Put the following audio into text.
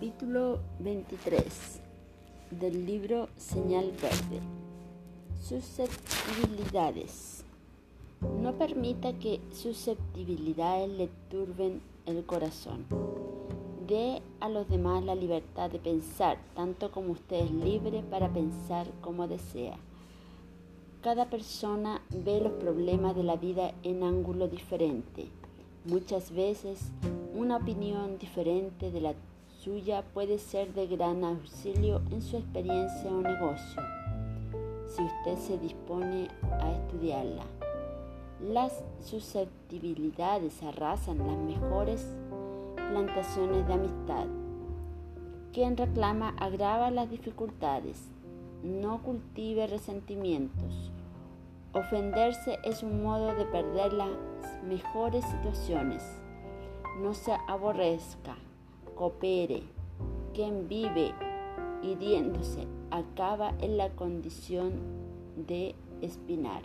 Capítulo 23 del libro Señal Verde. Susceptibilidades. No permita que susceptibilidades le turben el corazón. Dé a los demás la libertad de pensar, tanto como usted es libre para pensar como desea. Cada persona ve los problemas de la vida en ángulo diferente. Muchas veces una opinión diferente de la suya puede ser de gran auxilio en su experiencia o negocio, si usted se dispone a estudiarla. Las susceptibilidades arrasan las mejores plantaciones de amistad. Quien reclama agrava las dificultades. No cultive resentimientos. Ofenderse es un modo de perder las mejores situaciones. No se aborrezca coopere. Quien vive hiriéndose acaba en la condición de espinar.